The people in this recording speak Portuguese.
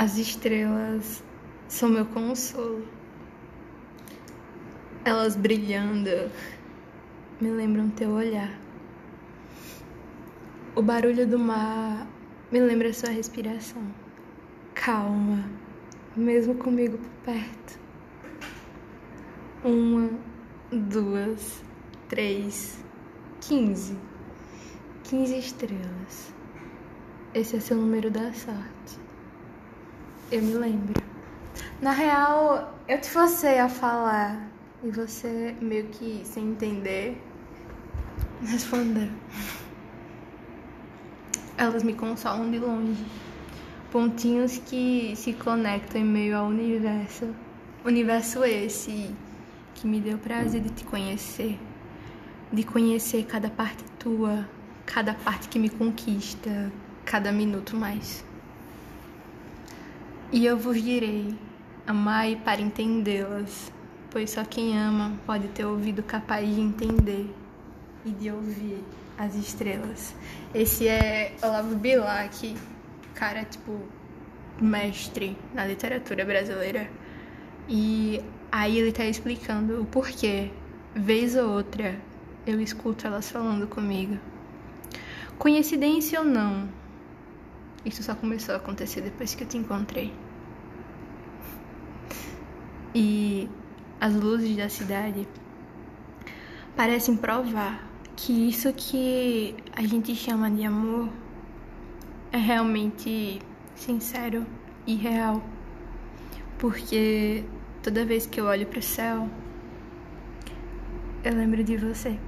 As estrelas são meu consolo. Elas brilhando me lembram teu olhar. O barulho do mar me lembra sua respiração. Calma, mesmo comigo por perto. Uma, duas, três, quinze. Quinze estrelas. Esse é seu número da sorte. Eu me lembro. Na real, eu te forcei a falar e você meio que sem entender respondeu. Elas me consolam de longe. Pontinhos que se conectam em meio ao universo. Universo esse que me deu prazer de te conhecer, de conhecer cada parte tua, cada parte que me conquista, cada minuto mais. E eu vos direi: amai para entendê-las, pois só quem ama pode ter ouvido capaz de entender e de ouvir as estrelas. Esse é Olavo Bilac, cara, tipo, mestre na literatura brasileira. E aí ele tá explicando o porquê, vez ou outra, eu escuto elas falando comigo. Coincidência ou não, isso só começou a acontecer depois que eu te encontrei. E as luzes da cidade parecem provar que isso que a gente chama de amor é realmente sincero e real. Porque toda vez que eu olho para o céu, eu lembro de você.